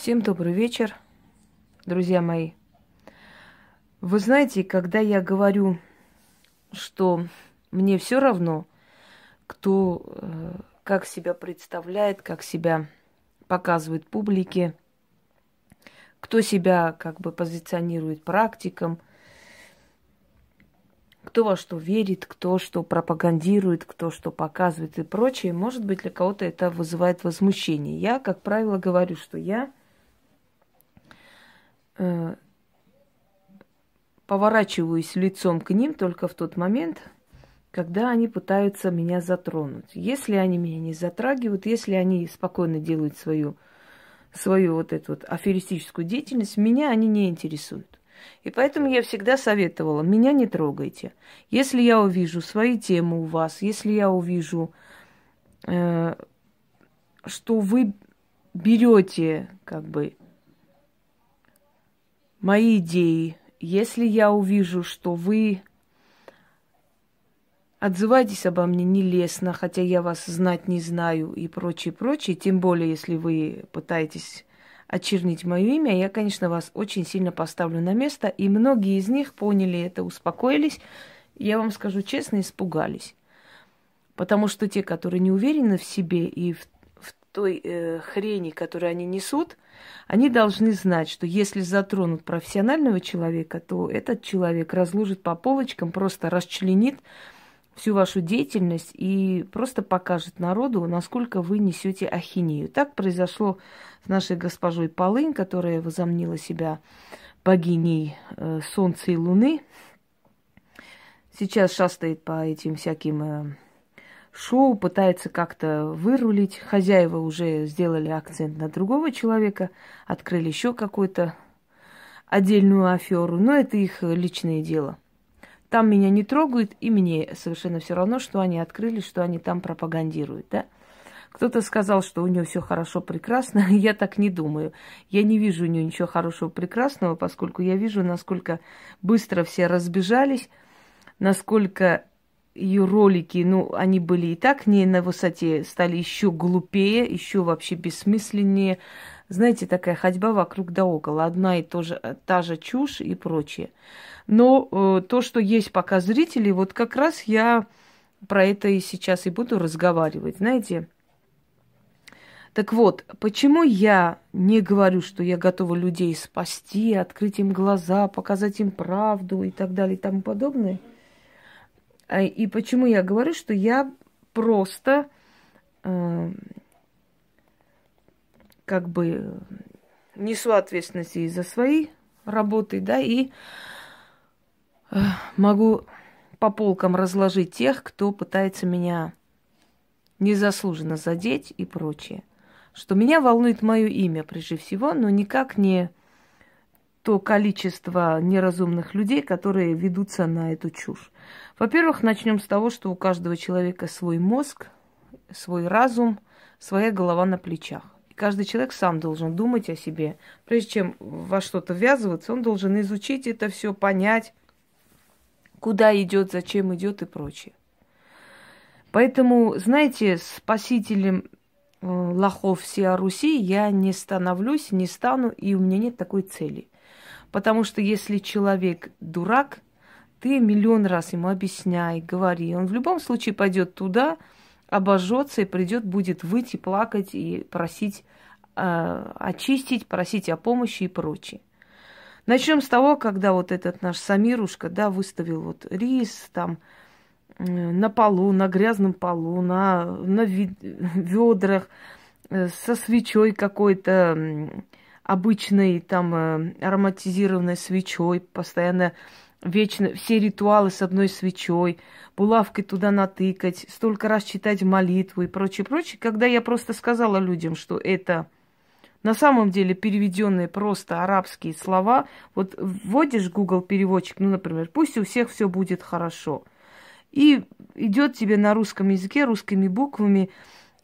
Всем добрый вечер, друзья мои. Вы знаете, когда я говорю, что мне все равно, кто э, как себя представляет, как себя показывает публике, кто себя как бы позиционирует практиком, кто во что верит, кто что пропагандирует, кто что показывает и прочее. Может быть, для кого-то это вызывает возмущение. Я, как правило, говорю, что я э, поворачиваюсь лицом к ним только в тот момент, когда они пытаются меня затронуть. Если они меня не затрагивают, если они спокойно делают свою, свою вот эту вот аферистическую деятельность, меня они не интересуют. И поэтому я всегда советовала, меня не трогайте. Если я увижу свои темы у вас, если я увижу, э, что вы берете как бы мои идеи, если я увижу, что вы отзываетесь обо мне нелестно, хотя я вас знать не знаю и прочее, прочее, тем более, если вы пытаетесь очернить мое имя, я, конечно, вас очень сильно поставлю на место, и многие из них поняли это, успокоились, я вам скажу честно, испугались. Потому что те, которые не уверены в себе и в той э, хрени, которую они несут, они должны знать, что если затронут профессионального человека, то этот человек разложит по полочкам, просто расчленит всю вашу деятельность и просто покажет народу, насколько вы несете ахинею. Так произошло с нашей госпожой Полынь, которая возомнила себя богиней э, Солнца и Луны. Сейчас шастает по этим всяким э, шоу, пытается как-то вырулить. Хозяева уже сделали акцент на другого человека, открыли еще какую-то отдельную аферу, но это их личное дело. Там меня не трогают, и мне совершенно все равно, что они открыли, что они там пропагандируют, да? Кто-то сказал, что у нее все хорошо, прекрасно. Я так не думаю. Я не вижу у нее ничего хорошего, прекрасного, поскольку я вижу, насколько быстро все разбежались, насколько ее ролики, ну, они были и так не на высоте, стали еще глупее, еще вообще бессмысленнее. Знаете, такая ходьба вокруг да около, одна и то же, та же чушь и прочее. Но э, то, что есть пока зрители, вот как раз я про это и сейчас и буду разговаривать, знаете. Так вот, почему я не говорю, что я готова людей спасти, открыть им глаза, показать им правду и так далее и тому подобное? А, и почему я говорю, что я просто э, как бы несу ответственность и за свои работы, да, и э, могу по полкам разложить тех, кто пытается меня незаслуженно задеть и прочее. Что меня волнует мое имя прежде всего, но никак не то количество неразумных людей, которые ведутся на эту чушь. Во-первых, начнем с того, что у каждого человека свой мозг, свой разум, своя голова на плечах. И каждый человек сам должен думать о себе. Прежде чем во что-то ввязываться, он должен изучить это все, понять, куда идет, зачем идет и прочее. Поэтому, знаете, спасителем э, лохов всея Руси я не становлюсь, не стану, и у меня нет такой цели. Потому что если человек дурак, ты миллион раз ему объясняй, говори. Он в любом случае пойдет туда, обожжется и придет, будет выйти, плакать и просить э, очистить, просить о помощи и прочее. Начнем с того, когда вот этот наш Самирушка, да, выставил вот рис там э, на полу, на грязном полу, на, на ведрах, э, со свечой какой-то обычной там э, ароматизированной свечой, постоянно вечно все ритуалы с одной свечой, булавкой туда натыкать, столько раз читать молитву и прочее, прочее. Когда я просто сказала людям, что это на самом деле переведенные просто арабские слова, вот вводишь Google переводчик, ну, например, пусть у всех все будет хорошо. И идет тебе на русском языке, русскими буквами,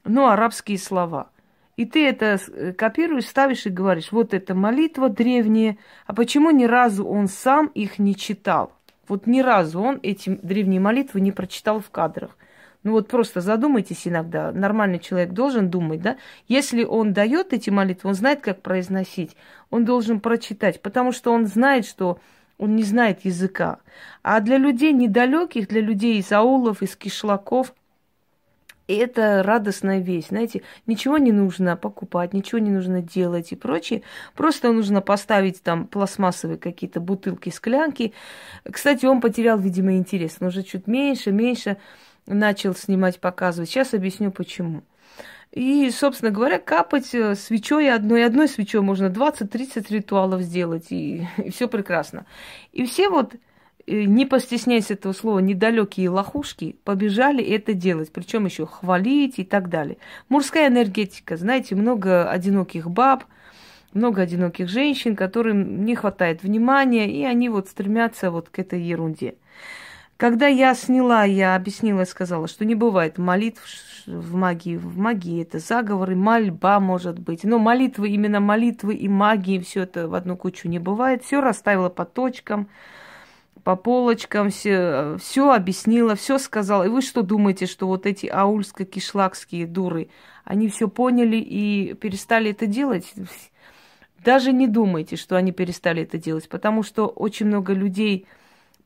ну, арабские слова – и ты это э, копируешь, ставишь и говоришь, вот это молитва древняя, а почему ни разу он сам их не читал? Вот ни разу он эти древние молитвы не прочитал в кадрах. Ну вот просто задумайтесь иногда. Нормальный человек должен думать, да? Если он дает эти молитвы, он знает, как произносить. Он должен прочитать, потому что он знает, что он не знает языка. А для людей недалеких, для людей из аулов, из кишлаков – и это радостная вещь, знаете, ничего не нужно покупать, ничего не нужно делать и прочее. Просто нужно поставить там пластмассовые какие-то бутылки, склянки. Кстати, он потерял, видимо, интерес. Он уже чуть меньше, меньше начал снимать, показывать. Сейчас объясню, почему. И, собственно говоря, капать э, свечой одной, одной свечой можно 20-30 ритуалов сделать, и, и все прекрасно. И все вот не постесняясь этого слова, недалекие лохушки побежали это делать, причем еще хвалить и так далее. Мужская энергетика, знаете, много одиноких баб, много одиноких женщин, которым не хватает внимания, и они вот стремятся вот к этой ерунде. Когда я сняла, я объяснила и сказала, что не бывает молитв в магии. В магии это заговоры, мольба может быть. Но молитвы, именно молитвы и магии, все это в одну кучу не бывает. Все расставила по точкам по полочкам, все, все объяснила, все сказала. И вы что думаете, что вот эти аульско-кишлакские дуры, они все поняли и перестали это делать? Даже не думайте, что они перестали это делать, потому что очень много людей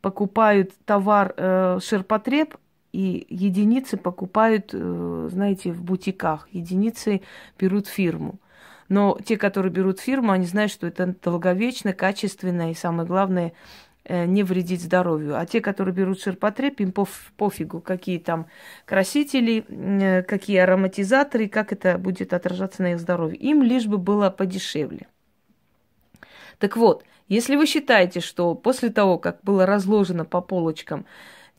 покупают товар э, ширпотреб, и единицы покупают, э, знаете, в бутиках, единицы берут фирму. Но те, которые берут фирму, они знают, что это долговечно, качественно и, самое главное, Э, не вредить здоровью. А те, которые берут ширпотреб, им поф, пофигу, какие там красители, э, какие ароматизаторы, как это будет отражаться на их здоровье. Им лишь бы было подешевле. Так вот, если вы считаете, что после того, как было разложено по полочкам,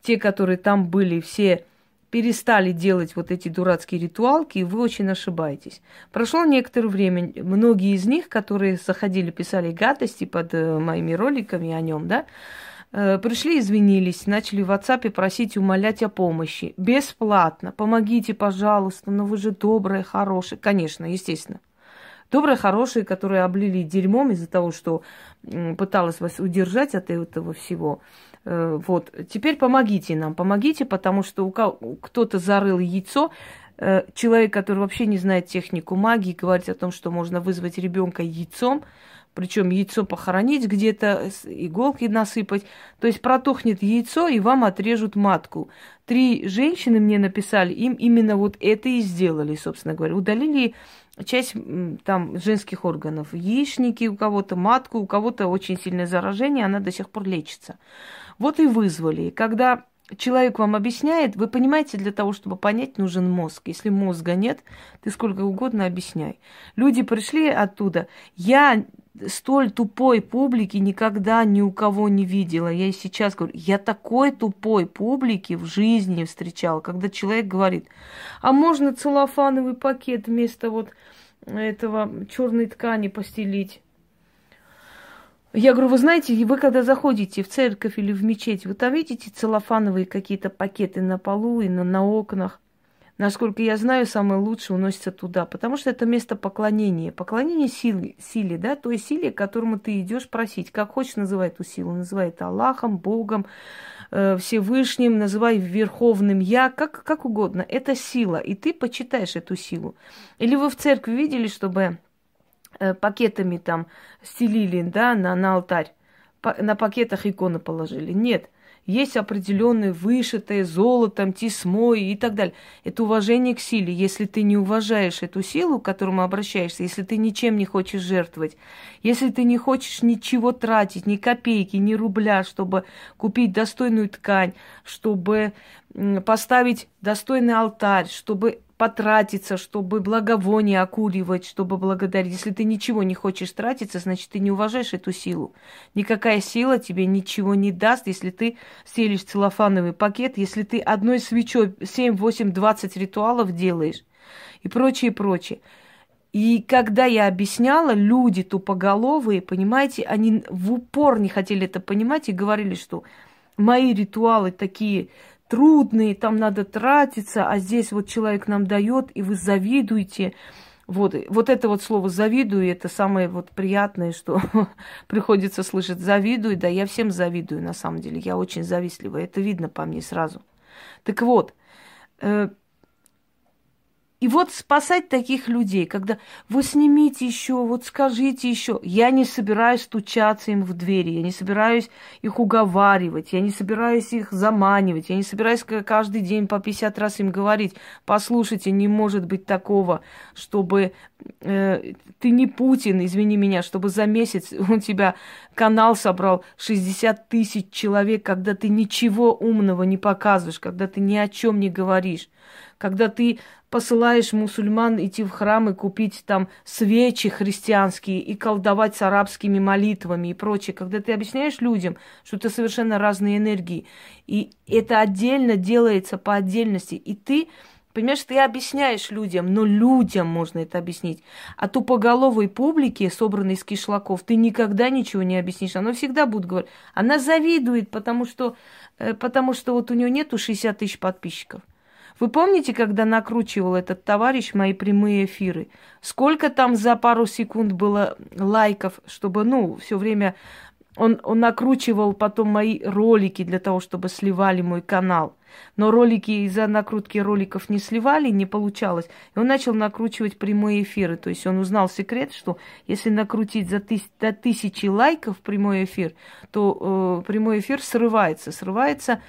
те, которые там были, все перестали делать вот эти дурацкие ритуалки, и вы очень ошибаетесь. Прошло некоторое время, многие из них, которые заходили, писали гадости под э, моими роликами о нем, да, э, пришли, извинились, начали в WhatsApp просить, умолять о помощи. Бесплатно. Помогите, пожалуйста, но вы же добрые, хорошие. Конечно, естественно. Добрые, хорошие, которые облили дерьмом из-за того, что пыталась вас удержать от этого всего. Э, вот, теперь помогите нам, помогите, потому что у кто-то зарыл яйцо, э, человек, который вообще не знает технику магии, говорит о том, что можно вызвать ребенка яйцом, причем яйцо похоронить где-то, иголки насыпать. То есть протухнет яйцо, и вам отрежут матку. Три женщины мне написали, им именно вот это и сделали, собственно говоря. Удалили часть там женских органов. Яичники у кого-то, матку, у кого-то очень сильное заражение, она до сих пор лечится. Вот и вызвали. Когда человек вам объясняет, вы понимаете, для того, чтобы понять, нужен мозг. Если мозга нет, ты сколько угодно объясняй. Люди пришли оттуда. Я столь тупой публики никогда ни у кого не видела. Я и сейчас говорю, я такой тупой публики в жизни встречала, когда человек говорит, а можно целлофановый пакет вместо вот этого черной ткани постелить? Я говорю, вы знаете, вы когда заходите в церковь или в мечеть, вы там видите целлофановые какие-то пакеты на полу и на, на окнах. Насколько я знаю, самое лучшее уносится туда, потому что это место поклонения. Поклонение силе, силе, да, той силе, к которому ты идешь просить. Как хочешь, называй эту силу. Называй это Аллахом, Богом, э, Всевышним, называй Верховным Я, как, как угодно. Это сила, и ты почитаешь эту силу. Или вы в церкви видели, чтобы пакетами там стелили, да, на, на алтарь. На пакетах иконы положили. Нет. Есть определенные вышитые золотом, тесьмой и так далее. Это уважение к силе. Если ты не уважаешь эту силу, к которому обращаешься, если ты ничем не хочешь жертвовать, если ты не хочешь ничего тратить, ни копейки, ни рубля, чтобы купить достойную ткань, чтобы поставить достойный алтарь, чтобы потратиться, чтобы благовоние окуривать, чтобы благодарить. Если ты ничего не хочешь тратиться, значит, ты не уважаешь эту силу. Никакая сила тебе ничего не даст, если ты селишь целлофановый пакет, если ты одной свечой 7, 8, 20 ритуалов делаешь и прочее, прочее. И когда я объясняла, люди тупоголовые, понимаете, они в упор не хотели это понимать и говорили, что мои ритуалы такие трудные, там надо тратиться, а здесь вот человек нам дает, и вы завидуете. Вот, вот это вот слово «завидую» – это самое вот приятное, что приходится слышать. «Завидую», да, я всем завидую, на самом деле. Я очень завистливая, это видно по мне сразу. Так вот, Э, и вот спасать таких людей, когда вы снимите еще, вот скажите еще. Я не собираюсь стучаться им в двери, я не собираюсь их уговаривать, я не собираюсь их заманивать, я не собираюсь каждый день по 50 раз им говорить, послушайте, не может быть такого, чтобы э, ты не Путин, извини меня, чтобы за месяц у тебя канал собрал 60 тысяч человек, когда ты ничего умного не показываешь, когда ты ни о чем не говоришь когда ты посылаешь мусульман идти в храм и купить там свечи христианские и колдовать с арабскими молитвами и прочее, когда ты объясняешь людям, что это совершенно разные энергии, и это отдельно делается по отдельности, и ты Понимаешь, ты объясняешь людям, но людям можно это объяснить. А тупоголовой публике, собранной из кишлаков, ты никогда ничего не объяснишь. Она всегда будет говорить. Она завидует, потому что, э, потому что вот у нее нету 60 тысяч подписчиков. Вы помните, когда накручивал этот товарищ мои прямые эфиры? Сколько там за пару секунд было лайков, чтобы, ну, все время он, он накручивал потом мои ролики для того, чтобы сливали мой канал. Но ролики из-за накрутки роликов не сливали, не получалось. И он начал накручивать прямые эфиры. То есть он узнал секрет, что если накрутить за тыс- до тысячи лайков прямой эфир, то э, прямой эфир срывается. Срывается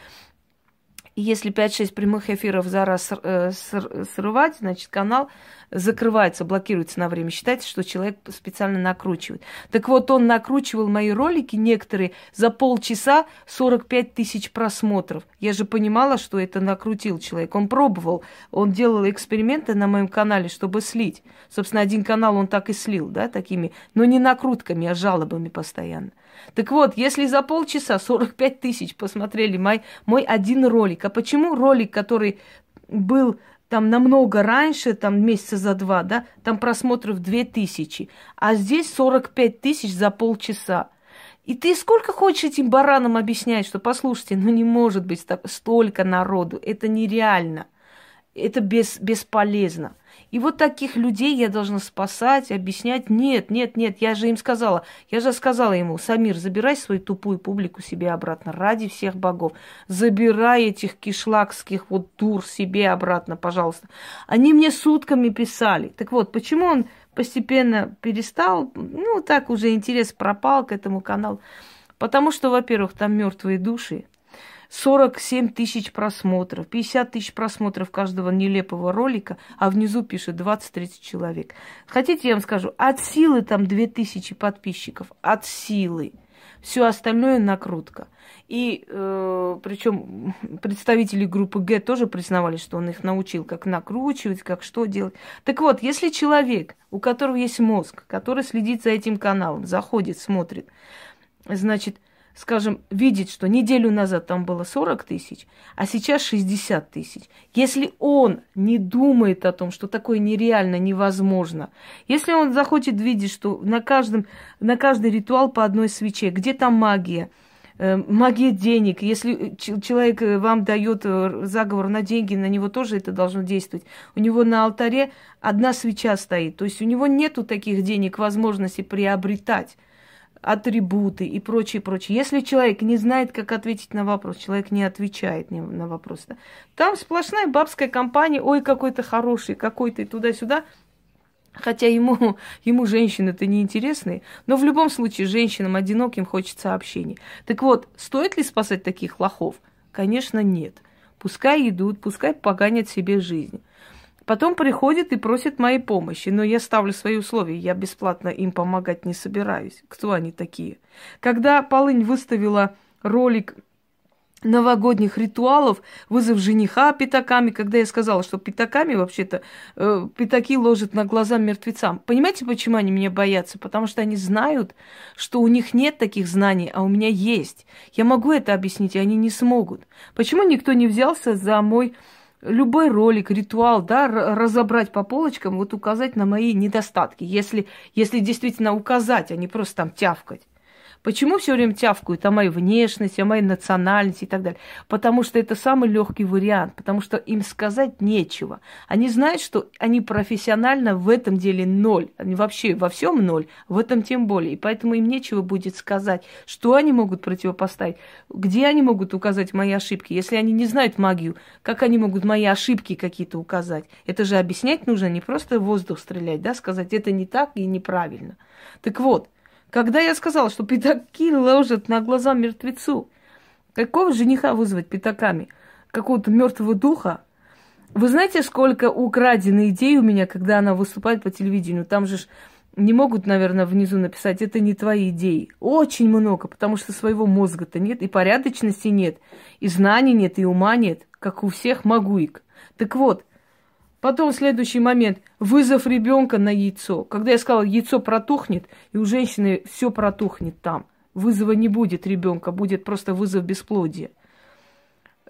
если 5-6 прямых эфиров за раз э, срывать, значит, канал закрывается, блокируется на время. Считайте, что человек специально накручивает. Так вот, он накручивал мои ролики, некоторые, за полчаса 45 тысяч просмотров. Я же понимала, что это накрутил человек. Он пробовал, он делал эксперименты на моем канале, чтобы слить. Собственно, один канал он так и слил, да, такими, но не накрутками, а жалобами постоянно. Так вот, если за полчаса 45 тысяч посмотрели мой, мой один ролик, а почему ролик, который был там намного раньше, там месяца за два, да, там просмотров 2000, а здесь 45 тысяч за полчаса. И ты сколько хочешь этим баранам объяснять, что, послушайте, ну не может быть так, столько народу, это нереально, это без, бесполезно. И вот таких людей я должна спасать, объяснять. Нет, нет, нет, я же им сказала. Я же сказала ему, Самир, забирай свою тупую публику себе обратно, ради всех богов. Забирай этих кишлакских вот дур себе обратно, пожалуйста. Они мне сутками писали. Так вот, почему он постепенно перестал, ну, так уже интерес пропал к этому каналу. Потому что, во-первых, там мертвые души, 47 тысяч просмотров, 50 тысяч просмотров каждого нелепого ролика, а внизу пишет 20-30 человек. Хотите, я вам скажу, от силы там 2000 подписчиков, от силы. Все остальное накрутка. И э, причем представители группы Г тоже признавали, что он их научил, как накручивать, как что делать. Так вот, если человек, у которого есть мозг, который следит за этим каналом, заходит, смотрит, значит, скажем, видит, что неделю назад там было 40 тысяч, а сейчас 60 тысяч, если он не думает о том, что такое нереально, невозможно, если он захочет видеть, что на, каждом, на каждый ритуал по одной свече, где там магия, э, магия денег. Если человек э, вам дает э, заговор на деньги, на него тоже это должно действовать. У него на алтаре одна свеча стоит. То есть у него нету таких денег, возможности приобретать атрибуты и прочее, прочее. Если человек не знает, как ответить на вопрос, человек не отвечает на вопрос. Да? Там сплошная бабская компания, ой, какой-то хороший, какой-то туда-сюда. Хотя ему, ему женщины-то неинтересные, но в любом случае женщинам одиноким хочется общения. Так вот, стоит ли спасать таких лохов? Конечно, нет. Пускай идут, пускай поганят себе жизнь. Потом приходит и просит моей помощи, но я ставлю свои условия, я бесплатно им помогать не собираюсь. Кто они такие? Когда Полынь выставила ролик новогодних ритуалов, вызов жениха пятаками, когда я сказала, что пятаками вообще-то э, пятаки ложат на глаза мертвецам. Понимаете, почему они меня боятся? Потому что они знают, что у них нет таких знаний, а у меня есть. Я могу это объяснить, и они не смогут. Почему никто не взялся за мой любой ролик, ритуал, да, разобрать по полочкам, вот указать на мои недостатки, если, если действительно указать, а не просто там тявкать. Почему все время тявкают о моей внешности, о моей национальности и так далее? Потому что это самый легкий вариант, потому что им сказать нечего. Они знают, что они профессионально в этом деле ноль. Они вообще во всем ноль, в этом тем более. И поэтому им нечего будет сказать, что они могут противопоставить, где они могут указать мои ошибки. Если они не знают магию, как они могут мои ошибки какие-то указать? Это же объяснять нужно, не просто воздух стрелять, да, сказать, это не так и неправильно. Так вот, когда я сказала, что пятаки ложат на глаза мертвецу, какого жениха вызвать пятаками? Какого-то мертвого духа? Вы знаете, сколько украденных идей у меня, когда она выступает по телевидению? Там же не могут, наверное, внизу написать, это не твои идеи. Очень много, потому что своего мозга-то нет, и порядочности нет, и знаний нет, и ума нет, как у всех могуик. Так вот, Потом следующий момент. Вызов ребенка на яйцо. Когда я сказала, яйцо протухнет, и у женщины все протухнет там. Вызова не будет ребенка, будет просто вызов бесплодия.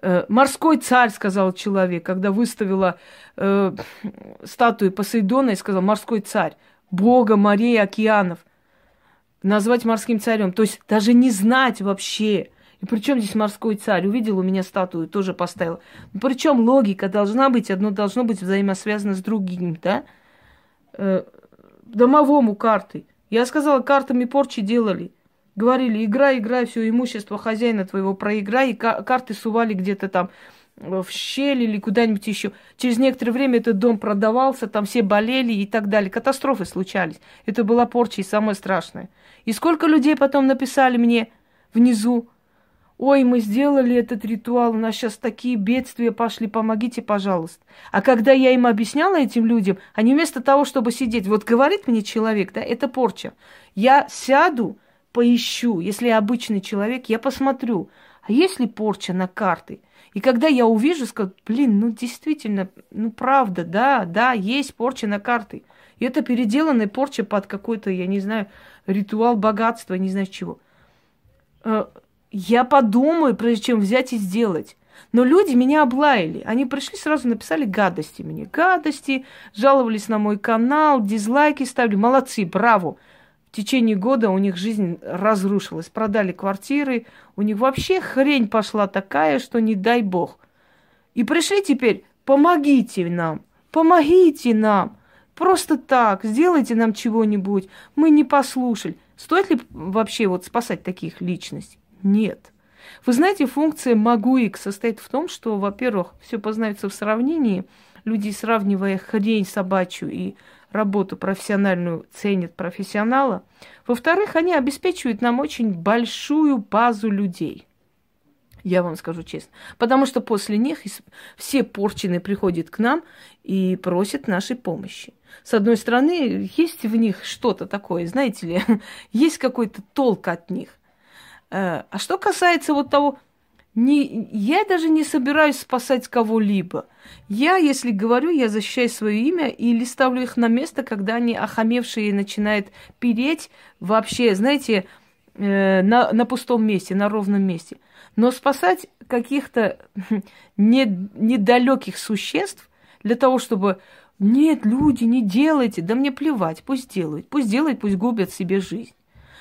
Э, морской царь, сказал человек, когда выставила э, статую Посейдона и сказал, морской царь, бога морей, океанов, назвать морским царем. То есть даже не знать вообще, и причем здесь морской царь? Увидел у меня статую, тоже поставил. Причем логика должна быть, одно должно быть взаимосвязано с другим, да? Э, домовому карты. Я сказала, картами порчи делали. Говорили, играй, играй, все имущество хозяина твоего проиграй, и карты сували где-то там в щель или куда-нибудь еще. Через некоторое время этот дом продавался, там все болели и так далее. Катастрофы случались. Это была порча и самое страшное. И сколько людей потом написали мне внизу, Ой, мы сделали этот ритуал, у нас сейчас такие бедствия пошли, помогите, пожалуйста. А когда я им объясняла этим людям, они вместо того, чтобы сидеть, вот говорит мне человек, да, это порча. Я сяду, поищу, если я обычный человек, я посмотрю, а есть ли порча на карты? И когда я увижу, скажу, блин, ну действительно, ну правда, да, да, есть порча на карты. И это переделанная порча под какой-то, я не знаю, ритуал богатства, не знаю чего э, я подумаю, прежде чем взять и сделать. Но люди меня облаяли. Они пришли, сразу написали гадости мне. Гадости, жаловались на мой канал, дизлайки ставили. Молодцы, браво. В течение года у них жизнь разрушилась. Продали квартиры. У них вообще хрень пошла такая, что не дай бог. И пришли теперь, помогите нам, помогите нам. Просто так, сделайте нам чего-нибудь. Мы не послушали. Стоит ли вообще вот спасать таких личностей? Нет. Вы знаете, функция Магуик состоит в том, что, во-первых, все познается в сравнении. Люди, сравнивая хрень собачью и работу профессиональную, ценят профессионала. Во-вторых, они обеспечивают нам очень большую базу людей. Я вам скажу честно. Потому что после них все порченые приходят к нам и просят нашей помощи. С одной стороны, есть в них что-то такое, знаете ли, есть какой-то толк от них. Э, а что касается вот того, не, я даже не собираюсь спасать кого-либо. Я, если говорю, я защищаю свое имя или ставлю их на место, когда они охамевшие начинают переть вообще, знаете, э, на, на пустом месте, на ровном месте. Но спасать каких-то не, недалеких существ для того, чтобы нет, люди, не делайте, да мне плевать, пусть делают, пусть делают, пусть губят себе жизнь.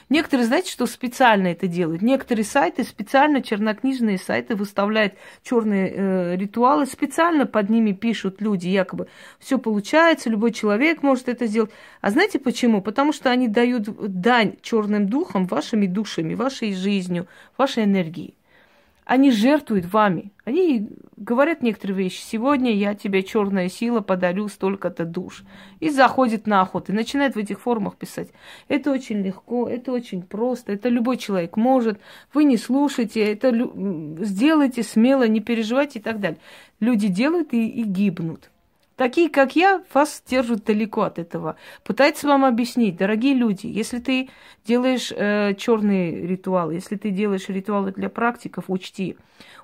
Некоторые, знаете, что специально это делают? Некоторые сайты, специально чернокнижные сайты выставляют черные э, ритуалы, специально под ними пишут люди, якобы все получается, любой человек может это сделать. А знаете почему? Потому что они дают дань черным духам вашими душами, вашей жизнью, вашей энергией. Они жертвуют вами. Они говорят некоторые вещи. Сегодня я тебе черная сила подарю столько-то душ. И заходит на охоту. И начинает в этих формах писать. Это очень легко, это очень просто. Это любой человек может. Вы не слушайте. Это сделайте смело, не переживайте и так далее. Люди делают и, и гибнут. Такие, как я, вас держат далеко от этого. Пытаются вам объяснить, дорогие люди, если ты делаешь э, черные ритуалы, если ты делаешь ритуалы для практиков, учти,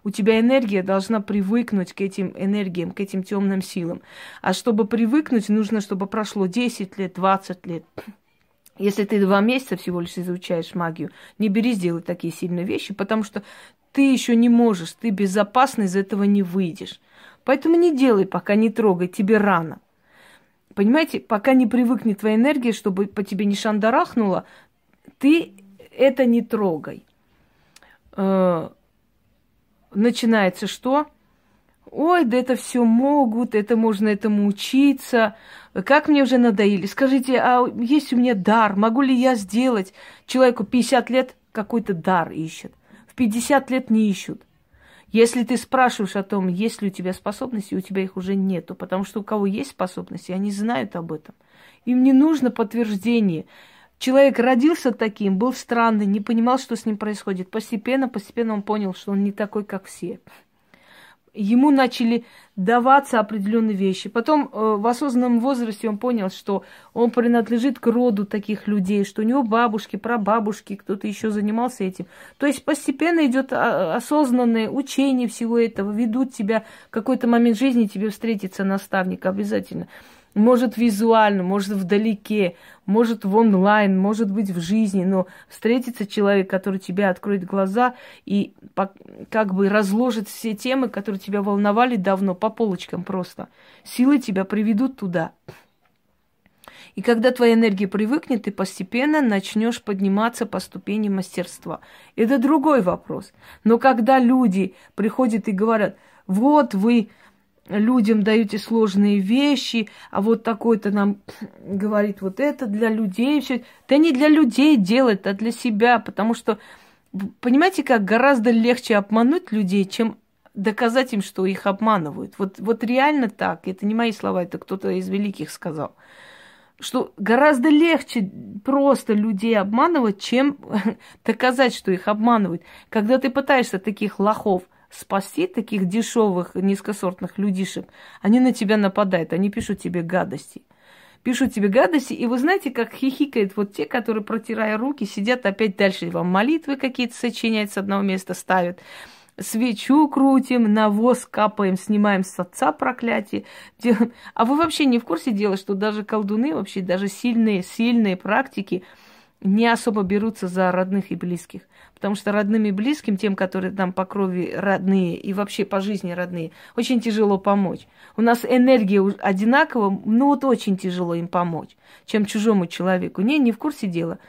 у тебя энергия должна привыкнуть к этим энергиям, к этим темным силам. А чтобы привыкнуть, нужно, чтобы прошло 10 лет, 20 лет. Если ты два месяца всего лишь изучаешь магию, не бери сделать такие сильные вещи, потому что ты еще не можешь, ты безопасно из этого не выйдешь. Поэтому не делай, пока не трогай, тебе рано. Понимаете, пока не привыкнет твоя энергия, чтобы по тебе не шандарахнуло, ты это не трогай. Э, начинается что? Ой, да это все могут, это можно этому учиться. Как мне уже надоели. Скажите, а есть у меня дар? Могу ли я сделать? Человеку 50 лет какой-то дар ищет. В 50 лет не ищут. Если ты спрашиваешь о том, есть ли у тебя способности, у тебя их уже нету, потому что у кого есть способности, они знают об этом. Им не нужно подтверждение. Человек родился таким, был странный, не понимал, что с ним происходит. Постепенно, постепенно он понял, что он не такой, как все ему начали даваться определенные вещи. Потом э, в осознанном возрасте он понял, что он принадлежит к роду таких людей, что у него бабушки, прабабушки, кто-то еще занимался этим. То есть постепенно идет а, осознанное учение всего этого, ведут тебя в какой-то момент жизни тебе встретится наставник обязательно. Может визуально, может вдалеке, может в онлайн, может быть в жизни, но встретится человек, который тебе откроет глаза и как бы разложит все темы, которые тебя волновали давно, по полочкам просто. Силы тебя приведут туда. И когда твоя энергия привыкнет, ты постепенно начнешь подниматься по ступени мастерства. Это другой вопрос. Но когда люди приходят и говорят, вот вы людям даете сложные вещи, а вот такой-то нам говорит вот это для людей. Все. Да не для людей делать, а для себя, потому что, понимаете, как гораздо легче обмануть людей, чем доказать им, что их обманывают. Вот, вот реально так, это не мои слова, это кто-то из великих сказал, что гораздо легче просто людей обманывать, чем доказать, что их обманывают. Когда ты пытаешься таких лохов – спасти таких дешевых, низкосортных людишек, они на тебя нападают, они пишут тебе гадости. Пишут тебе гадости, и вы знаете, как хихикают вот те, которые, протирая руки, сидят опять дальше, вам молитвы какие-то сочиняют с одного места, ставят свечу крутим, навоз капаем, снимаем с отца проклятие. А вы вообще не в курсе дела, что даже колдуны, вообще даже сильные, сильные практики не особо берутся за родных и близких. Потому что родным и близким, тем, которые там по крови родные и вообще по жизни родные, очень тяжело помочь. У нас энергия одинакова, ну вот очень тяжело им помочь, чем чужому человеку. Не, не в курсе дела.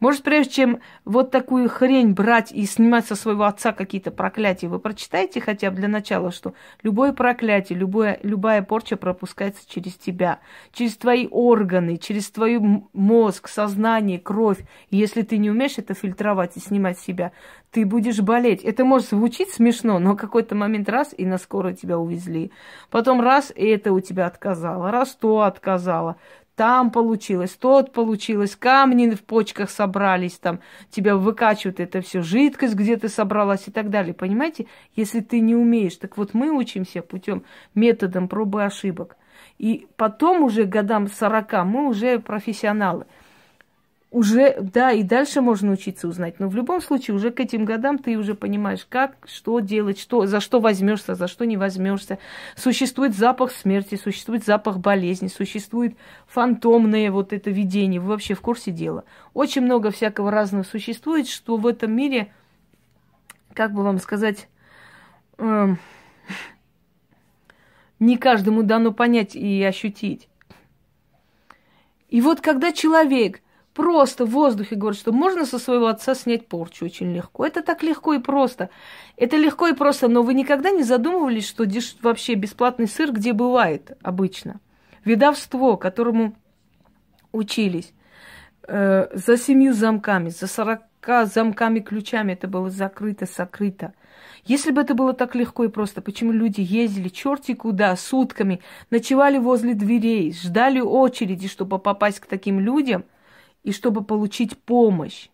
Может, прежде чем вот такую хрень брать и снимать со своего отца какие-то проклятия, вы прочитаете хотя бы для начала, что любое проклятие, любое, любая порча пропускается через тебя, через твои органы, через твой мозг, сознание, кровь. Если ты не умеешь это фильтровать и снимать себя, ты будешь болеть. Это может звучить смешно, но какой-то момент раз, и на скоро тебя увезли. Потом раз, и это у тебя отказало, раз то отказало там получилось, тот получилось, камни в почках собрались, там тебя выкачивают это все, жидкость где-то собралась и так далее. Понимаете, если ты не умеешь, так вот мы учимся путем методом пробы ошибок. И потом уже годам 40 мы уже профессионалы уже, да, и дальше можно учиться узнать. Но в любом случае, уже к этим годам ты уже понимаешь, как, что делать, что, за что возьмешься, за что не возьмешься. Существует запах смерти, существует запах болезни, существует фантомное вот это видение. Вы вообще в курсе дела. Очень много всякого разного существует, что в этом мире, как бы вам сказать, эм, не каждому дано понять и ощутить. И вот когда человек – просто в воздухе говорит, что можно со своего отца снять порчу очень легко. Это так легко и просто. Это легко и просто, но вы никогда не задумывались, что деш... вообще бесплатный сыр где бывает обычно? Ведовство, которому учились э, за семью замками, за сорока замками-ключами это было закрыто, сокрыто. Если бы это было так легко и просто, почему люди ездили черти куда, сутками, ночевали возле дверей, ждали очереди, чтобы попасть к таким людям – и чтобы получить помощь.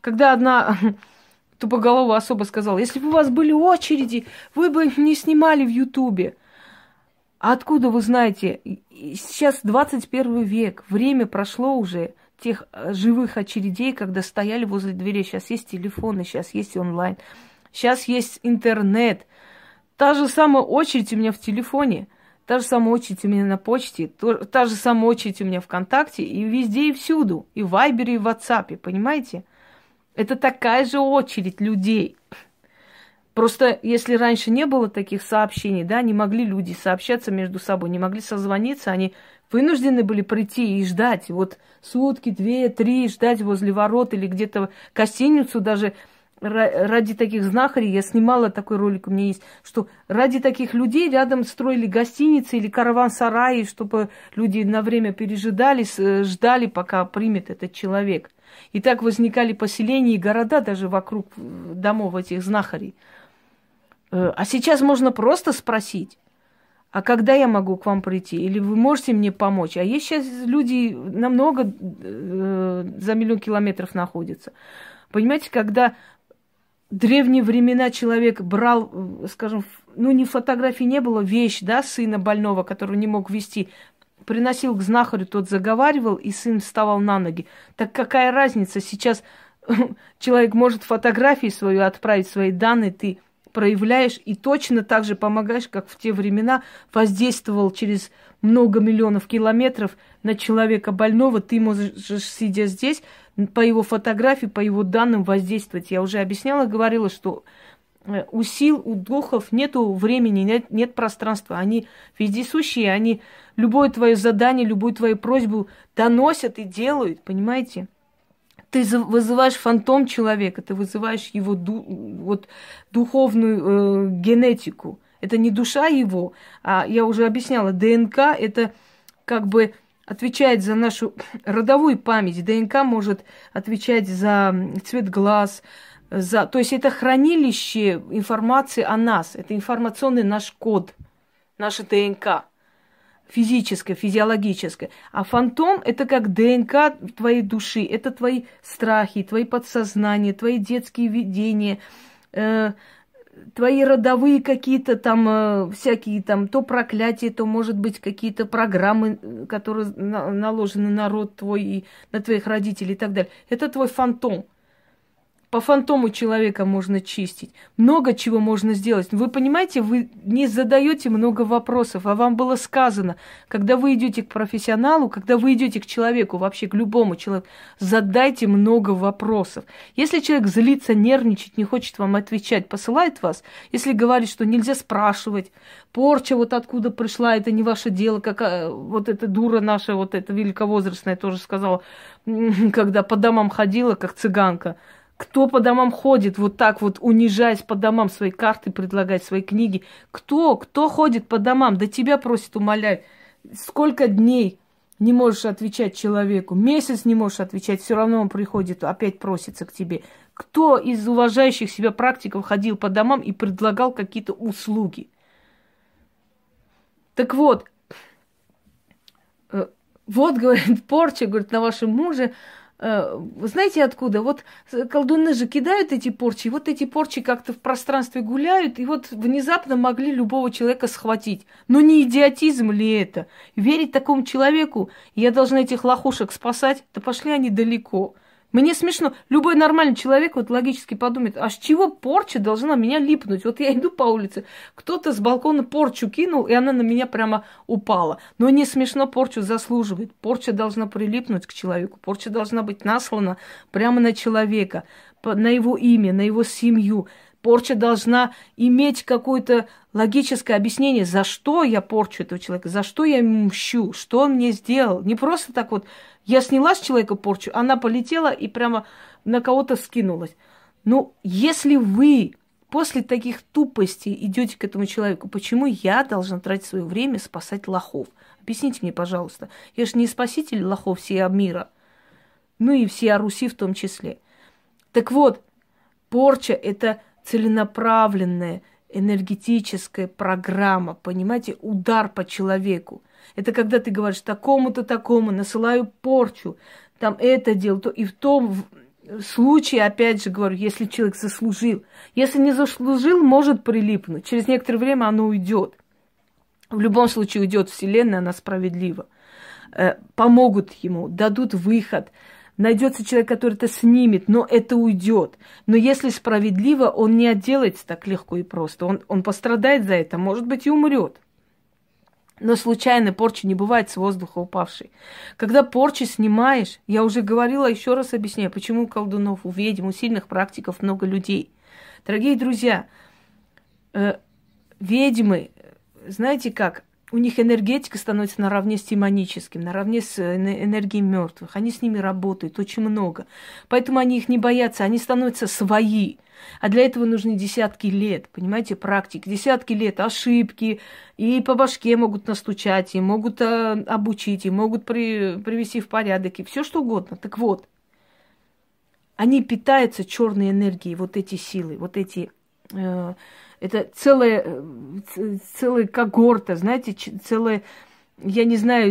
Когда одна тупоголовая особа сказала, если бы у вас были очереди, вы бы не снимали в Ютубе. А откуда вы знаете? Сейчас 21 век, время прошло уже тех э, живых очередей, когда стояли возле двери. Сейчас есть телефоны, сейчас есть онлайн, сейчас есть интернет. Та же самая очередь у меня в телефоне. Та же самая очередь у меня на почте, то, та же самая очередь у меня ВКонтакте, и везде, и всюду, и в Вайбере, и в Ватсапе, понимаете? Это такая же очередь людей. Просто если раньше не было таких сообщений, да, не могли люди сообщаться между собой, не могли созвониться, они вынуждены были прийти и ждать. Вот сутки, две, три ждать возле ворот или где-то гостиницу даже ради таких знахарей, я снимала такой ролик, у меня есть, что ради таких людей рядом строили гостиницы или караван-сараи, чтобы люди на время пережидали, ждали, пока примет этот человек. И так возникали поселения и города даже вокруг домов этих знахарей. Э, а сейчас можно просто спросить, а когда я могу к вам прийти? Или вы можете мне помочь? А есть сейчас люди намного э, за миллион километров находятся. Понимаете, когда древние времена человек брал, скажем, ну не фотографии не было, вещь, да, сына больного, который не мог вести, приносил к знахарю, тот заговаривал, и сын вставал на ноги. Так какая разница? Сейчас человек может фотографии свою отправить, свои данные, ты проявляешь и точно так же помогаешь, как в те времена воздействовал через много миллионов километров на человека больного. Ты можешь, сидя здесь, по его фотографии, по его данным воздействовать. Я уже объясняла, говорила, что э, у сил, у духов нету времени, нет, нет пространства. Они вездесущие, они любое твое задание, любую твою просьбу доносят и делают, понимаете? ты вызываешь фантом человека, ты вызываешь его ду, вот, духовную э, генетику. Это не душа его, а я уже объясняла, ДНК это как бы отвечает за нашу родовую память. ДНК может отвечать за цвет глаз, за... то есть это хранилище информации о нас, это информационный наш код, наша ДНК физическое, физиологическое. А фантом – это как ДНК твоей души, это твои страхи, твои подсознания, твои детские видения, э, твои родовые какие-то там э, всякие там, то проклятия, то, может быть, какие-то программы, э, которые на, наложены на род твой и на твоих родителей и так далее. Это твой фантом. По фантому человека можно чистить. Много чего можно сделать. Вы понимаете, вы не задаете много вопросов, а вам было сказано, когда вы идете к профессионалу, когда вы идете к человеку, вообще к любому человеку, задайте много вопросов. Если человек злится, нервничает, не хочет вам отвечать, посылает вас, если говорит, что нельзя спрашивать, порча вот откуда пришла, это не ваше дело, как а, вот эта дура наша, вот эта великовозрастная тоже сказала, когда по домам ходила, как цыганка, кто по домам ходит, вот так вот унижаясь по домам свои карты предлагать, свои книги? Кто? Кто ходит по домам? Да тебя просит, умоляет. Сколько дней не можешь отвечать человеку? Месяц не можешь отвечать, все равно он приходит, опять просится к тебе. Кто из уважающих себя практиков ходил по домам и предлагал какие-то услуги? Так вот, э, вот, говорит, порча, говорит, на вашем муже, вы знаете откуда? Вот колдуны же кидают эти порчи, вот эти порчи как-то в пространстве гуляют, и вот внезапно могли любого человека схватить. Но не идиотизм ли это? Верить такому человеку, я должна этих лохушек спасать? Да пошли они далеко. Мне смешно. Любой нормальный человек вот логически подумает, а с чего порча должна меня липнуть? Вот я иду по улице, кто-то с балкона порчу кинул, и она на меня прямо упала. Но не смешно, порчу заслуживает. Порча должна прилипнуть к человеку, порча должна быть наслана прямо на человека, на его имя, на его семью. Порча должна иметь какое-то логическое объяснение, за что я порчу этого человека, за что я ему мщу, что он мне сделал. Не просто так вот я сняла с человека порчу, она полетела и прямо на кого-то скинулась. Ну, если вы после таких тупостей идете к этому человеку, почему я должна тратить свое время спасать лохов? Объясните мне, пожалуйста. Я же не спаситель лохов всего мира. Ну и все Руси в том числе. Так вот, порча – это целенаправленная энергетическая программа, понимаете, удар по человеку – это когда ты говоришь такому-то такому, насылаю порчу, там это дело, то и в том случае, опять же говорю, если человек заслужил. Если не заслужил, может прилипнуть. Через некоторое время оно уйдет. В любом случае уйдет Вселенная, она справедлива. Э, помогут ему, дадут выход. Найдется человек, который это снимет, но это уйдет. Но если справедливо, он не отделается так легко и просто. Он, он пострадает за это, может быть, и умрет. Но случайной порчи не бывает с воздуха упавшей. Когда порчи снимаешь, я уже говорила, еще раз объясняю, почему у колдунов, у ведьм, у сильных практиков много людей. Дорогие друзья, э, ведьмы, знаете как, у них энергетика становится наравне с демоническим, наравне с энергией мертвых. Они с ними работают очень много. Поэтому они их не боятся, они становятся свои. А для этого нужны десятки лет, понимаете, практик. Десятки лет ошибки, и по башке могут настучать, и могут э, обучить, и могут при, привести в порядок, и все что угодно. Так вот, они питаются черной энергией, вот эти силы, вот эти... Э, это целая, э, целая когорта, знаете, целая, я не знаю,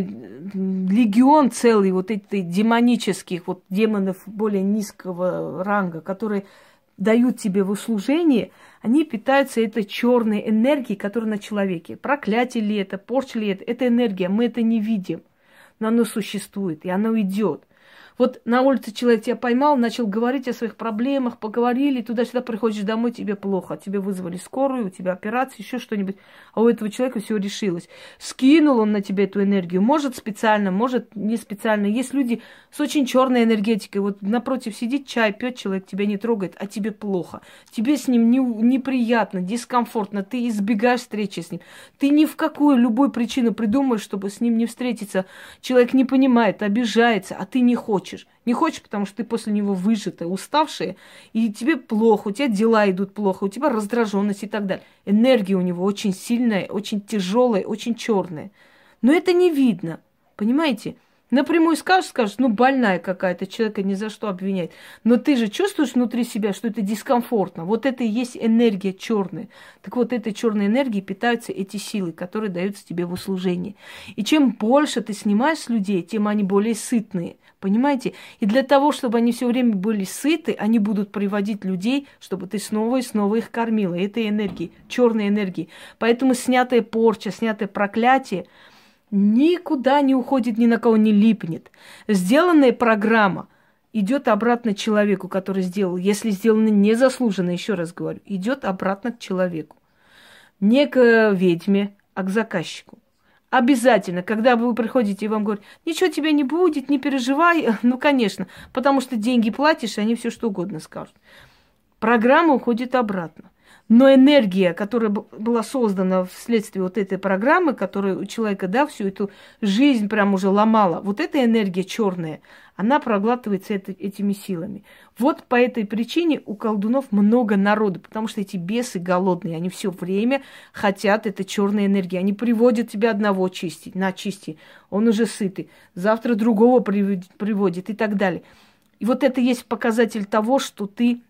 легион целый вот этих демонических, вот демонов более низкого ранга, которые дают тебе в услужение, они питаются этой черной энергией, которая на человеке. Проклятие ли это, порча ли это, это энергия, мы это не видим, но оно существует, и оно идет. Вот на улице человек тебя поймал, начал говорить о своих проблемах, поговорили, туда-сюда приходишь домой, тебе плохо, тебе вызвали скорую, у тебя операция, еще что-нибудь, а у этого человека все решилось. Скинул он на тебя эту энергию, может специально, может не специально. Есть люди с очень черной энергетикой, вот напротив сидит чай, пьет человек, тебя не трогает, а тебе плохо. Тебе с ним не, неприятно, дискомфортно, ты избегаешь встречи с ним. Ты ни в какую любую причину придумаешь, чтобы с ним не встретиться. Человек не понимает, обижается, а ты не хочешь. Не хочешь, потому что ты после него выжатая, уставшая, и тебе плохо, у тебя дела идут плохо, у тебя раздраженность и так далее. Энергия у него очень сильная, очень тяжелая, очень черная. Но это не видно. Понимаете? Напрямую скажешь, скажешь, ну больная какая-то, человека ни за что обвинять. Но ты же чувствуешь внутри себя, что это дискомфортно. Вот это и есть энергия черная. Так вот, этой черной энергией питаются эти силы, которые даются тебе в услужении. И чем больше ты снимаешь с людей, тем они более сытные. Понимаете? И для того, чтобы они все время были сыты, они будут приводить людей, чтобы ты снова и снова их кормила этой энергией, черной энергией. Поэтому снятая порча, снятое проклятие – никуда не уходит, ни на кого не липнет. Сделанная программа идет обратно человеку, который сделал. Если сделано незаслуженно, еще раз говорю, идет обратно к человеку. Не к ведьме, а к заказчику. Обязательно, когда вы приходите и вам говорят, ничего тебе не будет, не переживай. Ну, конечно, потому что деньги платишь, они все что угодно скажут. Программа уходит обратно. Но энергия, которая была создана вследствие вот этой программы, которая у человека, да, всю эту жизнь прям уже ломала, вот эта энергия черная, она проглатывается это, этими силами. Вот по этой причине у колдунов много народу, потому что эти бесы голодные, они все время хотят этой черной энергии. Они приводят тебя одного чистить, на чисти, он уже сытый, завтра другого приводит и так далее. И вот это есть показатель того, что ты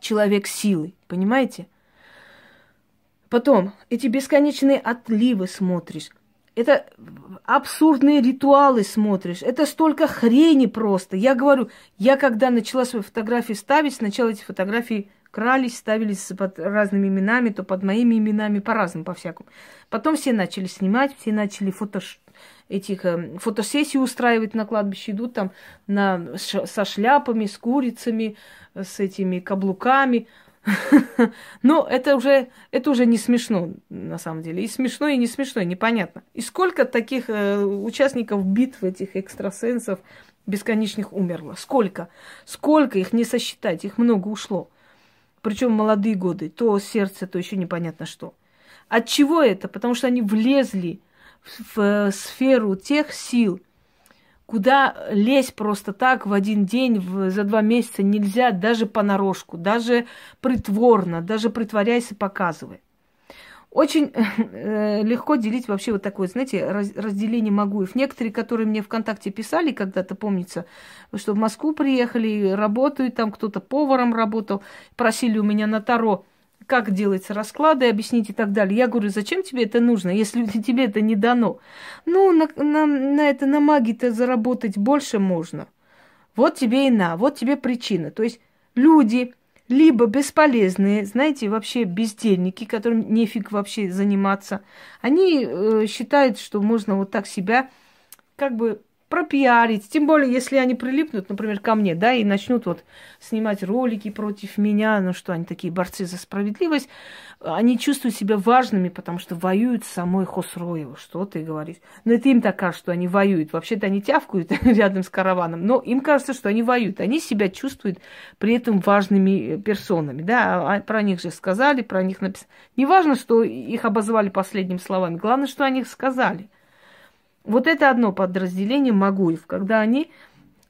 человек силы, понимаете? Потом, эти бесконечные отливы смотришь. Это абсурдные ритуалы смотришь. Это столько хрени просто. Я говорю, я когда начала свои фотографии ставить, сначала эти фотографии крались, ставились под разными именами, то под моими именами, по-разному, по-всякому. Потом все начали снимать, все начали фото, этих э, фотосессии устраивать на кладбище, идут там на, со шляпами, с курицами, с этими каблуками. Но это уже, это уже не смешно, на самом деле. И смешно, и не смешно, непонятно. И сколько таких э, участников битв этих экстрасенсов бесконечных умерло? Сколько? Сколько их не сосчитать? Их много ушло. Причем молодые годы. То сердце, то еще непонятно что. От чего это? Потому что они влезли в, в сферу тех сил, куда лезть просто так в один день, в, за два месяца нельзя, даже понарошку, даже притворно, даже притворяясь и показывая. Очень э, легко делить вообще вот такое, знаете, раз, разделение Магуев. Некоторые, которые мне ВКонтакте писали когда-то, помнится, что в Москву приехали, работают там, кто-то поваром работал, просили у меня на Таро – как делаются расклады, объяснить и так далее. Я говорю, зачем тебе это нужно, если тебе это не дано? Ну, на, на, на это на магии-то заработать больше можно. Вот тебе и на, вот тебе причина. То есть люди либо бесполезные, знаете, вообще бездельники, которым нефиг вообще заниматься, они э, считают, что можно вот так себя как бы пропиарить. Тем более, если они прилипнут, например, ко мне, да, и начнут вот снимать ролики против меня, ну что, они такие борцы за справедливость, они чувствуют себя важными, потому что воюют с самой Хосроевой. Что ты говоришь? Но это им так кажется, что они воюют. Вообще-то они тявкают рядом с караваном, но им кажется, что они воюют. Они себя чувствуют при этом важными персонами, да, а про них же сказали, про них написали. Не важно, что их обозвали последними словами, главное, что они их сказали. Вот это одно подразделение Магуев, когда они,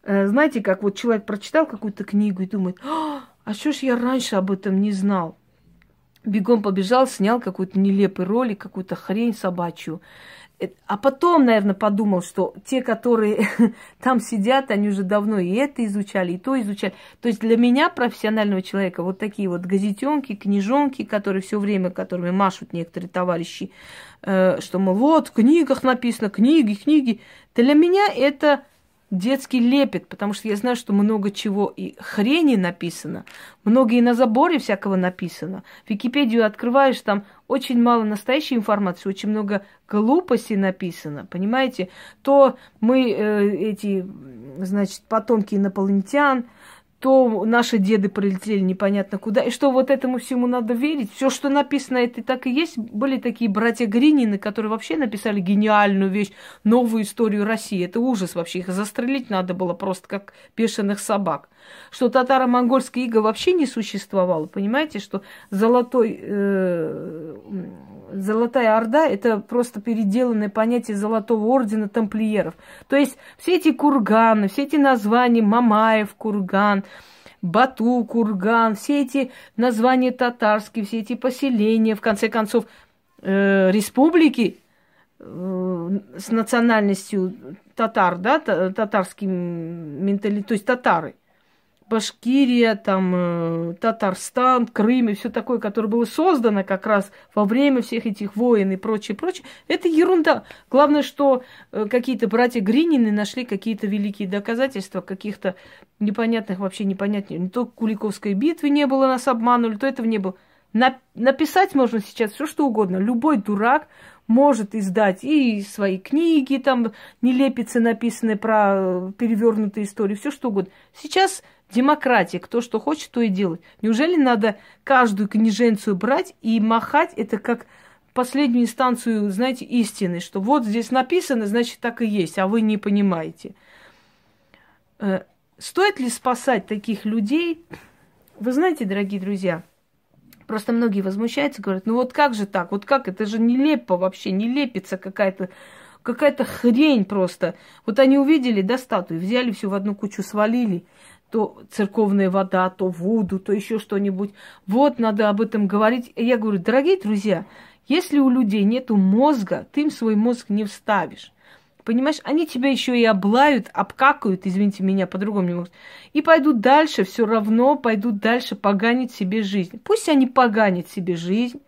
э, знаете, как вот человек прочитал какую-то книгу и думает, а, а что ж я раньше об этом не знал? Бегом побежал, снял какой-то нелепый ролик, какую-то хрень собачью. Э, а потом, наверное, подумал, что те, которые там сидят, они уже давно и это изучали, и то изучали. То есть для меня, профессионального человека, вот такие вот газетенки, книжонки, которые все время, которыми машут некоторые товарищи, Э, что, мол, вот в книгах написано, книги, книги. Для меня это детский лепет, потому что я знаю, что много чего и хрени написано, много и на заборе всякого написано. Википедию открываешь, там очень мало настоящей информации, очень много глупостей написано, понимаете? То мы э, эти, значит, потомки инопланетян, то наши деды прилетели непонятно куда, и что вот этому всему надо верить. Все, что написано, это так и есть. Были такие братья Гринины, которые вообще написали гениальную вещь, новую историю России. Это ужас вообще. Их застрелить надо было просто как бешеных собак. Что татаро-монгольская ига вообще не существовало. Понимаете, что золотой, э, золотая орда – это просто переделанное понятие золотого ордена тамплиеров. То есть все эти курганы, все эти названия Мамаев курган, Бату курган, все эти названия татарские, все эти поселения, в конце концов, э, республики э, с национальностью татар, да, татарским менталитетом, то есть татары – Башкирия, там, э, Татарстан, Крым и все такое, которое было создано как раз во время всех этих войн и прочее, прочее, это ерунда. Главное, что э, какие-то братья Гринины нашли какие-то великие доказательства каких-то непонятных, вообще непонятных. Не то Куликовской битвы не было, нас обманули, то этого не было. На, написать можно сейчас все что угодно. Любой дурак может издать и свои книги, там нелепицы написанные про э, перевернутые истории, все что угодно. Сейчас Демократия, кто что хочет, то и делает. Неужели надо каждую книженцию брать и махать это как последнюю инстанцию, знаете, истины, что вот здесь написано, значит, так и есть, а вы не понимаете. Э, стоит ли спасать таких людей? Вы знаете, дорогие друзья, просто многие возмущаются, говорят, ну вот как же так, вот как, это же нелепо вообще, не лепится какая-то какая-то хрень просто. Вот они увидели, да, статую, взяли все в одну кучу, свалили то церковная вода, то воду, то еще что-нибудь. Вот, надо об этом говорить. Я говорю, дорогие друзья, если у людей нету мозга, ты им свой мозг не вставишь. Понимаешь, они тебя еще и облают, обкакают, извините меня, по-другому не могут. И пойдут дальше, все равно пойдут дальше поганить себе жизнь. Пусть они поганят себе жизнь,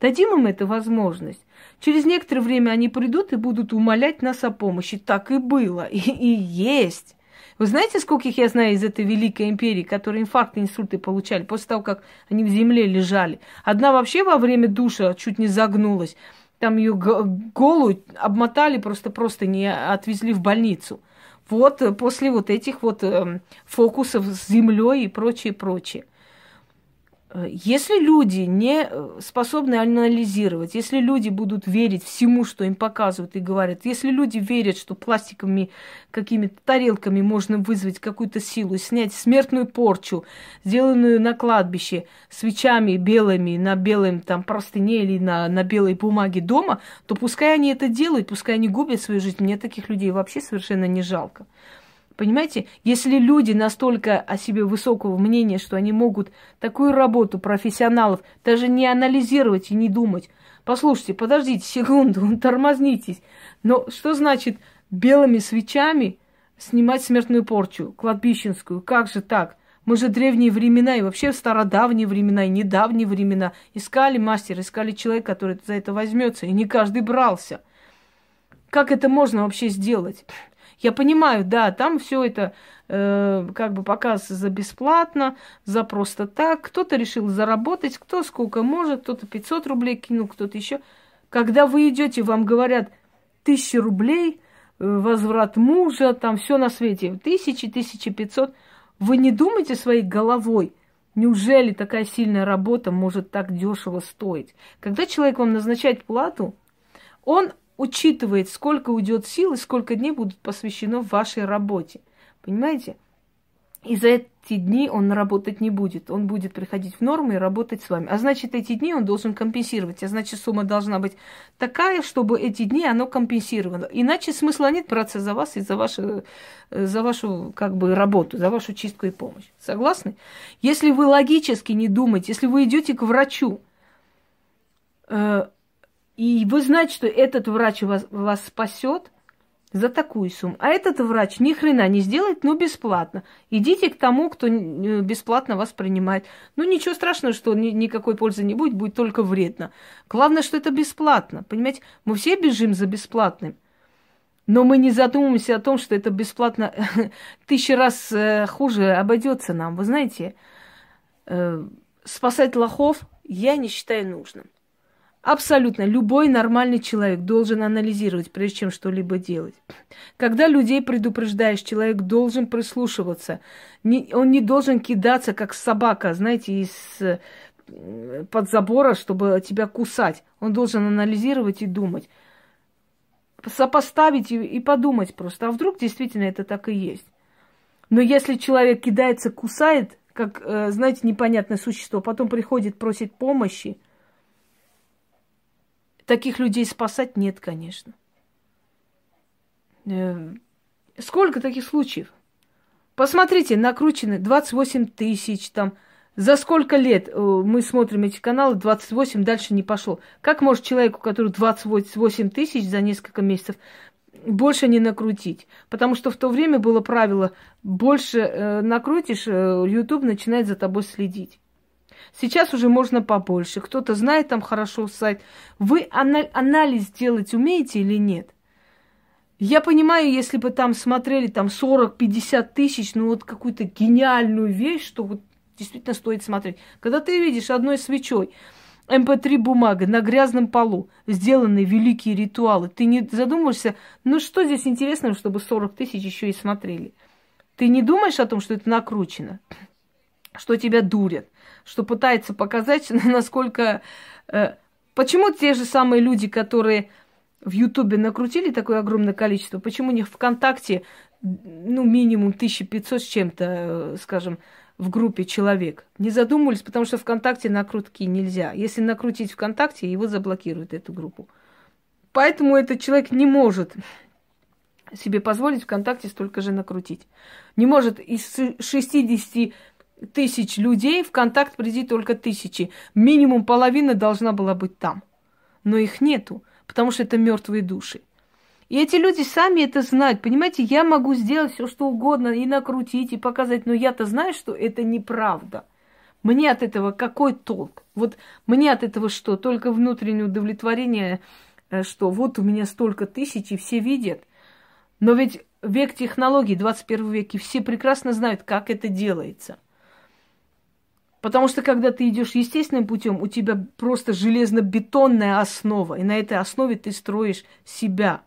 дадим им эту возможность. Через некоторое время они придут и будут умолять нас о помощи. Так и было, и, и есть. Вы знаете, скольких я знаю из этой великой империи, которые инфаркты, инсульты получали после того, как они в земле лежали? Одна вообще во время душа чуть не загнулась. Там ее голую обмотали, просто-просто не отвезли в больницу. Вот э, после вот этих вот э, фокусов с землей и прочее, прочее. Э, если люди не э, способны анализировать, если люди будут верить всему, что им показывают и говорят, если люди верят, что пластиковыми какими-то тарелками можно вызвать какую-то силу, снять смертную порчу, сделанную на кладбище свечами белыми на белом там простыне или на, на белой бумаге дома, то пускай они это делают, пускай они губят свою жизнь. Мне таких людей вообще совершенно не жалко. Понимаете, если люди настолько о себе высокого мнения, что они могут такую работу профессионалов даже не анализировать и не думать. Послушайте, подождите секунду, тормознитесь. Но что значит белыми свечами снимать смертную порчу, кладбищенскую? Как же так? Мы же древние времена и вообще стародавние времена, и недавние времена искали мастера, искали человека, который за это возьмется, и не каждый брался. Как это можно вообще сделать? Я понимаю, да, там все это э, как бы показывается за бесплатно, за просто так. Кто-то решил заработать, кто сколько может, кто-то 500 рублей кинул, кто-то еще. Когда вы идете, вам говорят тысячи рублей, возврат мужа, там все на свете, тысячи, тысячи пятьсот. Вы не думайте своей головой, неужели такая сильная работа может так дешево стоить? Когда человек вам назначает плату, он учитывает, сколько уйдет сил и сколько дней будут посвящено вашей работе. Понимаете? И за эти дни он работать не будет. Он будет приходить в норму и работать с вами. А значит, эти дни он должен компенсировать. А значит, сумма должна быть такая, чтобы эти дни оно компенсировало. Иначе смысла нет браться за вас и за вашу, за вашу как бы, работу, за вашу чистку и помощь. Согласны? Если вы логически не думаете, если вы идете к врачу, э, и вы знаете, что этот врач вас, вас спасет – за такую сумму. А этот врач ни хрена не сделает, но бесплатно. Идите к тому, кто э, бесплатно вас принимает. Ну, ничего страшного, что ни, никакой пользы не будет, будет только вредно. Главное, что это бесплатно. Понимаете, мы все бежим за бесплатным. Но мы не задумываемся о том, что это бесплатно тысячи раз э, хуже обойдется нам. Вы знаете, э, спасать лохов я не считаю нужным. Абсолютно любой нормальный человек должен анализировать, прежде чем что-либо делать. Когда людей предупреждаешь, человек должен прислушиваться. Не, он не должен кидаться, как собака, знаете, из под забора, чтобы тебя кусать. Он должен анализировать и думать. Сопоставить и, и подумать просто. А вдруг действительно это так и есть. Но если человек кидается, кусает, как, э, знаете, непонятное существо, потом приходит, просит помощи – Таких людей спасать нет, конечно. Э, сколько таких случаев? Посмотрите, накручены 28 тысяч там. За сколько лет э, мы смотрим эти каналы, 28 дальше не пошло. Как может человеку, который 28 тысяч за несколько месяцев, больше не накрутить? Потому что в то время было правило, больше э, накрутишь, YouTube начинает за тобой следить. Сейчас уже можно побольше. Кто-то знает там хорошо сайт. Вы анализ делать умеете или нет? Я понимаю, если бы там смотрели там 40-50 тысяч, ну вот какую-то гениальную вещь, что вот действительно стоит смотреть. Когда ты видишь одной свечой МП3 эм бумага на грязном полу, сделанные великие ритуалы, ты не задумываешься, ну что здесь интересного, чтобы 40 тысяч еще и смотрели? Ты не думаешь о том, что это накручено, что тебя дурят? Что пытается показать, насколько... Э, почему те же самые люди, которые в Ютубе накрутили такое огромное количество, почему у них ВКонтакте, ну, минимум 1500 с чем-то, э, скажем, в группе человек. Не задумывались, потому что ВКонтакте накрутки нельзя. Если накрутить ВКонтакте, его заблокируют, эту группу. Поэтому этот человек не может себе позволить ВКонтакте столько же накрутить. Не может из 60 тысяч людей, в контакт приди только тысячи. Минимум половина должна была быть там. Но их нету, потому что это мертвые души. И эти люди сами это знают. Понимаете, я могу сделать все, что угодно, и накрутить, и показать, но я-то знаю, что это неправда. Мне от этого какой толк? Вот мне от этого что? Только внутреннее удовлетворение, э, что вот у меня столько тысяч, и все видят. Но ведь век технологий, 21 век, и все прекрасно знают, как это делается – Потому что когда ты идешь естественным путем, у тебя просто железно-бетонная основа, и на этой основе ты строишь себя.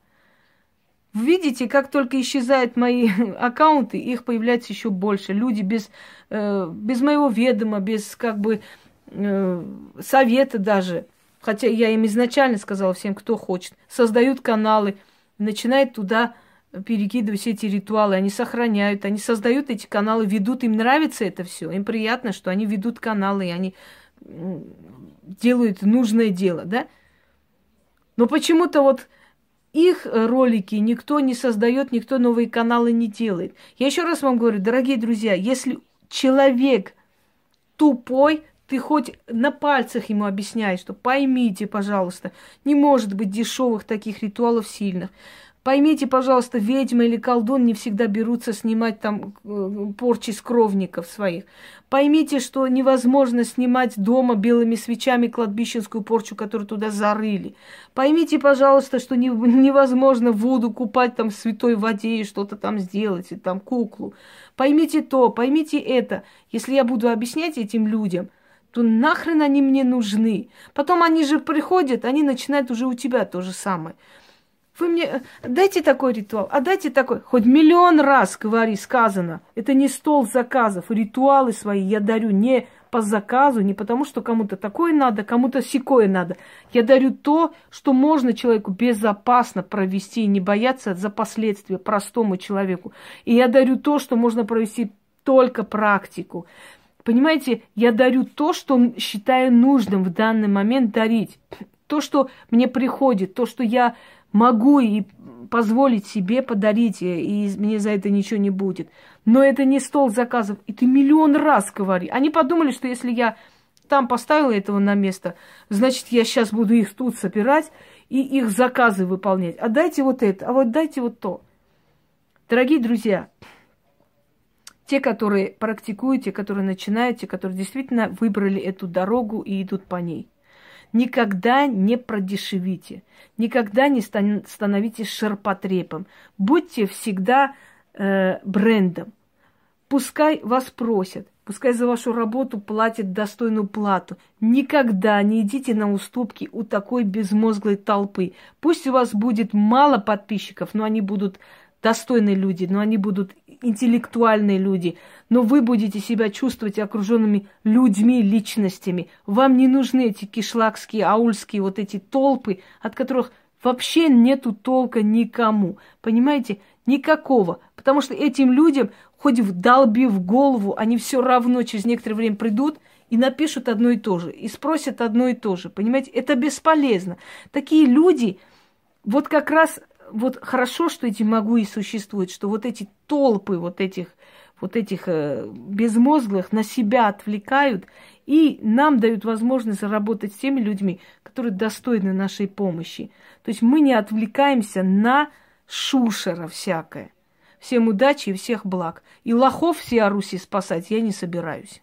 Видите, как только исчезают мои аккаунты, их появляется еще больше. Люди без, э, без моего ведома, без как бы э, совета даже, хотя я им изначально сказала всем, кто хочет, создают каналы, начинают туда перекидывать все эти ритуалы, они сохраняют, они создают эти каналы, ведут, им нравится это все, им приятно, что они ведут каналы, и они делают нужное дело, да? Но почему-то вот их ролики никто не создает, никто новые каналы не делает. Я еще раз вам говорю, дорогие друзья, если человек тупой, ты хоть на пальцах ему объясняешь, что поймите, пожалуйста, не может быть дешевых таких ритуалов сильных. Поймите, пожалуйста, ведьма или колдун не всегда берутся снимать там э, порчи с кровников своих. Поймите, что невозможно снимать дома белыми свечами кладбищенскую порчу, которую туда зарыли. Поймите, пожалуйста, что не, невозможно воду купать там в святой воде и что-то там сделать, и там куклу. Поймите то, поймите это. Если я буду объяснять этим людям, то нахрен они мне нужны. Потом они же приходят, они начинают уже у тебя то же самое. Вы мне э, дайте такой ритуал, а дайте такой. Хоть миллион раз, говори, сказано. Это не стол заказов. Ритуалы свои я дарю не по заказу, не потому, что кому-то такое надо, кому-то секое надо. Я дарю то, что можно человеку безопасно провести и не бояться за последствия простому человеку. И я дарю то, что можно провести только практику. Понимаете, я дарю то, что считаю нужным в данный момент дарить. То, что мне приходит, то, что я могу и позволить себе подарить, и мне за это ничего не будет. Но это не стол заказов. И ты миллион раз говори. Они подумали, что если я там поставила этого на место, значит, я сейчас буду их тут собирать и их заказы выполнять. А дайте вот это, а вот дайте вот то. Дорогие друзья, те, которые практикуют, те, которые начинают, те, которые действительно выбрали эту дорогу и идут по ней. Никогда не продешевите, никогда не становитесь ширпотребом. Будьте всегда э, брендом. Пускай вас просят, пускай за вашу работу платят достойную плату. Никогда не идите на уступки у такой безмозглой толпы. Пусть у вас будет мало подписчиков, но они будут достойные люди, но они будут интеллектуальные люди, но вы будете себя чувствовать окруженными людьми, личностями. Вам не нужны эти кишлакские, аульские вот эти толпы, от которых вообще нету толка никому. Понимаете? Никакого. Потому что этим людям, хоть вдолби в голову, они все равно через некоторое время придут и напишут одно и то же, и спросят одно и то же. Понимаете? Это бесполезно. Такие люди, вот как раз вот хорошо, что эти могуи существуют, что вот эти толпы вот этих, вот этих э, безмозглых на себя отвлекают и нам дают возможность заработать с теми людьми, которые достойны нашей помощи. То есть мы не отвлекаемся на шушера всякое. Всем удачи и всех благ. И лохов все Руси спасать я не собираюсь.